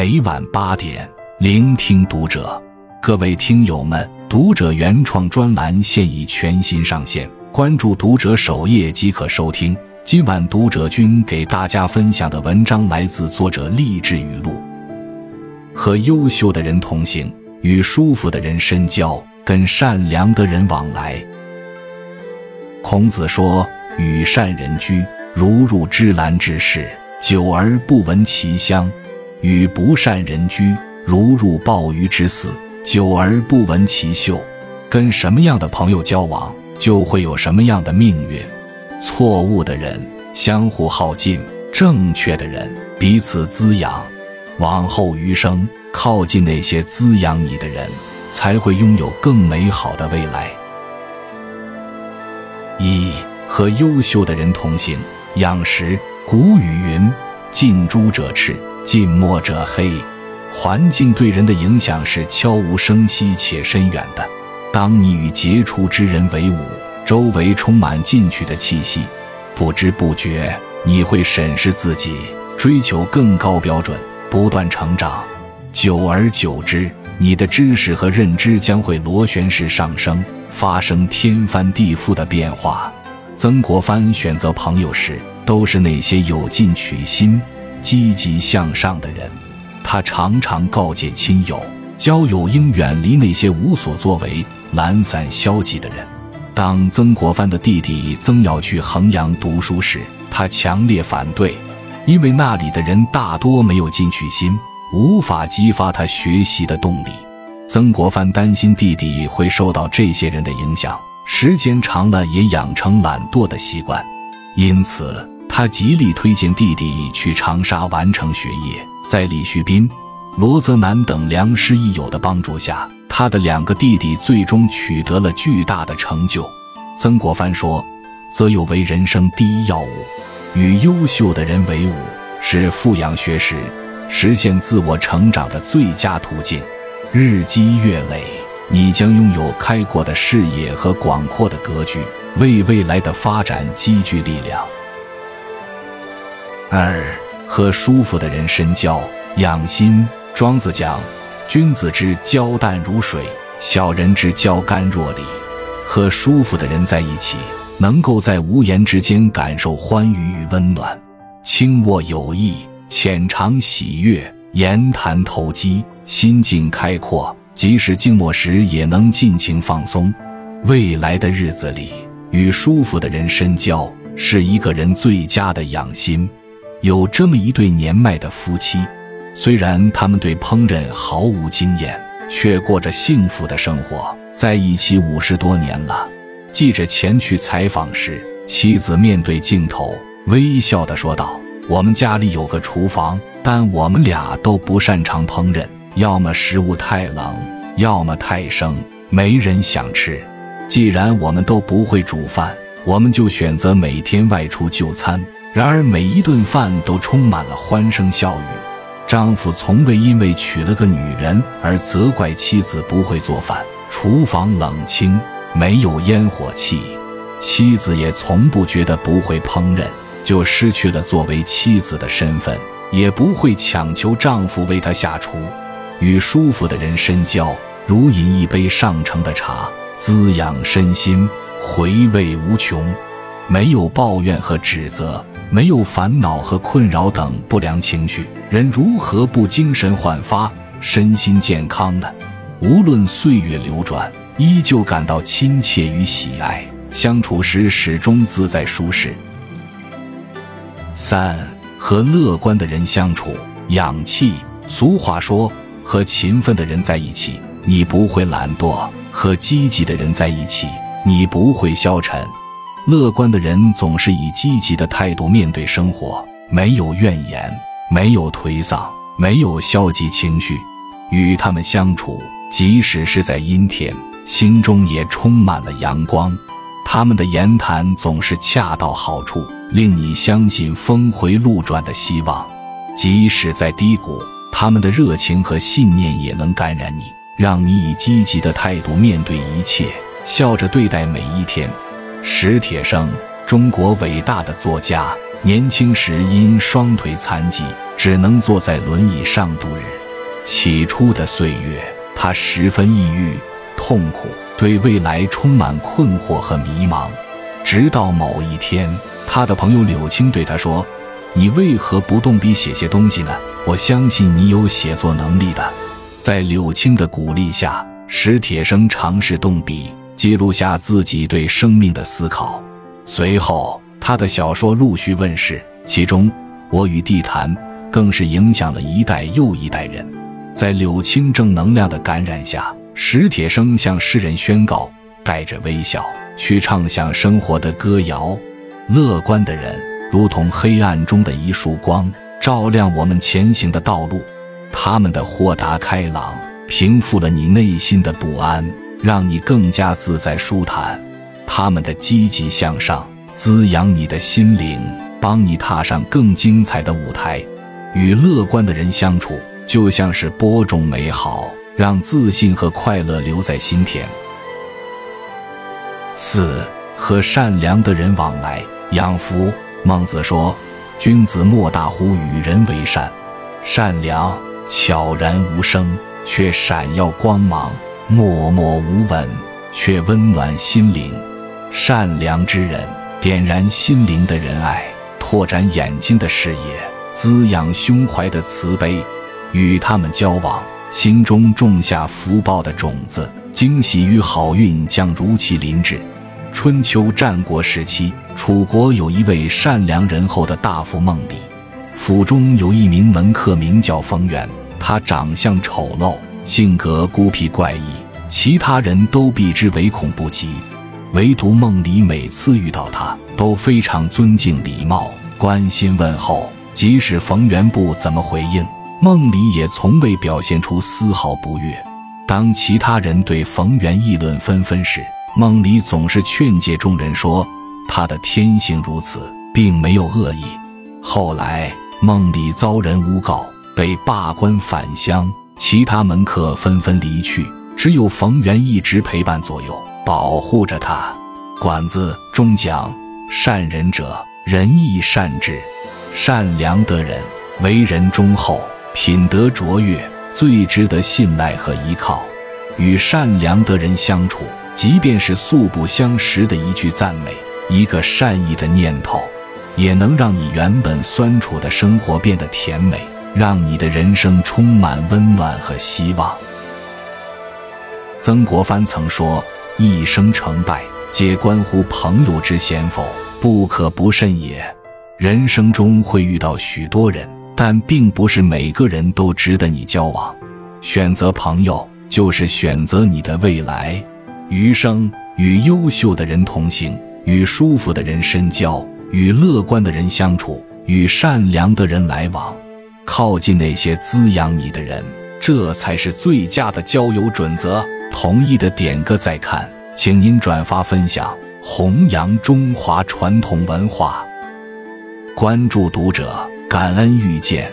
每晚八点，聆听读者。各位听友们，读者原创专栏现已全新上线，关注读者首页即可收听。今晚读者君给大家分享的文章来自作者励志语录：和优秀的人同行，与舒服的人深交，跟善良的人往来。孔子说：“与善人居，如入芝兰之室，久而不闻其香；与不善人居，如入鲍鱼之肆，久而不闻其臭。”跟什么样的朋友交往，就会有什么样的命运。错误的人相互耗尽，正确的人彼此滋养。往后余生，靠近那些滋养你的人，才会拥有更美好的未来。一和优秀的人同行，养识。古语云：“近朱者赤，近墨者黑。”环境对人的影响是悄无声息且深远的。当你与杰出之人为伍，周围充满进取的气息，不知不觉你会审视自己，追求更高标准，不断成长。久而久之，你的知识和认知将会螺旋式上升。发生天翻地覆的变化。曾国藩选择朋友时，都是那些有进取心、积极向上的人。他常常告诫亲友，交友应远离那些无所作为、懒散消极的人。当曾国藩的弟弟曾耀去衡阳读书时，他强烈反对，因为那里的人大多没有进取心，无法激发他学习的动力。曾国藩担心弟弟会受到这些人的影响，时间长了也养成懒惰的习惯，因此他极力推荐弟弟去长沙完成学业。在李旭斌、罗泽南等良师益友的帮助下，他的两个弟弟最终取得了巨大的成就。曾国藩说：“择友为人生第一要务，与优秀的人为伍，是富养学识、实现自我成长的最佳途径。”日积月累，你将拥有开阔的视野和广阔的格局，为未来的发展积聚力量。二和舒服的人深交，养心。庄子讲：“君子之交淡如水，小人之交甘若醴。”和舒服的人在一起，能够在无言之间感受欢愉与温暖，轻握有益，浅尝喜悦，言谈投机。心境开阔，即使静默时也能尽情放松。未来的日子里，与舒服的人深交，是一个人最佳的养心。有这么一对年迈的夫妻，虽然他们对烹饪毫无经验，却过着幸福的生活，在一起五十多年了。记者前去采访时，妻子面对镜头微笑地说道：“我们家里有个厨房，但我们俩都不擅长烹饪。”要么食物太冷，要么太生，没人想吃。既然我们都不会煮饭，我们就选择每天外出就餐。然而每一顿饭都充满了欢声笑语。丈夫从未因为娶了个女人而责怪妻子不会做饭。厨房冷清，没有烟火气，妻子也从不觉得不会烹饪就失去了作为妻子的身份，也不会强求丈夫为她下厨。与舒服的人深交，如饮一杯上乘的茶，滋养身心，回味无穷。没有抱怨和指责，没有烦恼和困扰等不良情绪，人如何不精神焕发、身心健康呢？无论岁月流转，依旧感到亲切与喜爱，相处时始终自在舒适。三和乐观的人相处，养气。俗话说。和勤奋的人在一起，你不会懒惰；和积极的人在一起，你不会消沉。乐观的人总是以积极的态度面对生活，没有怨言，没有颓丧，没有消极情绪。与他们相处，即使是在阴天，心中也充满了阳光。他们的言谈总是恰到好处，令你相信峰回路转的希望。即使在低谷。他们的热情和信念也能感染你，让你以积极的态度面对一切，笑着对待每一天。史铁生，中国伟大的作家，年轻时因双腿残疾只能坐在轮椅上度日。起初的岁月，他十分抑郁、痛苦，对未来充满困惑和迷茫。直到某一天，他的朋友柳青对他说：“你为何不动笔写些东西呢？我相信你有写作能力的。”在柳青的鼓励下，史铁生尝试动笔记录下自己对生命的思考。随后，他的小说陆续问世，其中《我与地坛》更是影响了一代又一代人。在柳青正能量的感染下，史铁生向世人宣告：带着微笑。去唱响生活的歌谣，乐观的人如同黑暗中的一束光，照亮我们前行的道路。他们的豁达开朗平复了你内心的不安，让你更加自在舒坦。他们的积极向上滋养你的心灵，帮你踏上更精彩的舞台。与乐观的人相处，就像是播种美好，让自信和快乐留在心田。四和善良的人往来养福。孟子说：“君子莫大乎与人为善。”善良悄然无声，却闪耀光芒；默默无闻，却温暖心灵。善良之人点燃心灵的仁爱，拓展眼睛的视野，滋养胸怀的慈悲。与他们交往，心中种下福报的种子。惊喜与好运将如期临至。春秋战国时期，楚国有一位善良仁厚的大夫孟离，府中有一名门客名叫冯源。他长相丑陋，性格孤僻怪异，其他人都避之唯恐不及，唯独梦里每次遇到他都非常尊敬礼貌，关心问候。即使冯源不怎么回应，梦里也从未表现出丝毫不悦。当其他人对冯源议论纷纷时，梦里总是劝诫众人说：“他的天性如此，并没有恶意。”后来，梦里遭人诬告，被罢官返乡，其他门客纷纷离去，只有冯源一直陪伴左右，保护着他。《管子》中讲：“善人者，仁义善治，善良的人，为人忠厚，品德卓越。”最值得信赖和依靠，与善良的人相处，即便是素不相识的一句赞美，一个善意的念头，也能让你原本酸楚的生活变得甜美，让你的人生充满温暖和希望。曾国藩曾说：“一生成败，皆关乎朋友之贤否，不可不慎也。”人生中会遇到许多人。但并不是每个人都值得你交往，选择朋友就是选择你的未来。余生与优秀的人同行，与舒服的人深交，与乐观的人相处，与善良的人来往，靠近那些滋养你的人，这才是最佳的交友准则。同意的点个再看，请您转发分享，弘扬中华传统文化，关注读者。感恩遇见。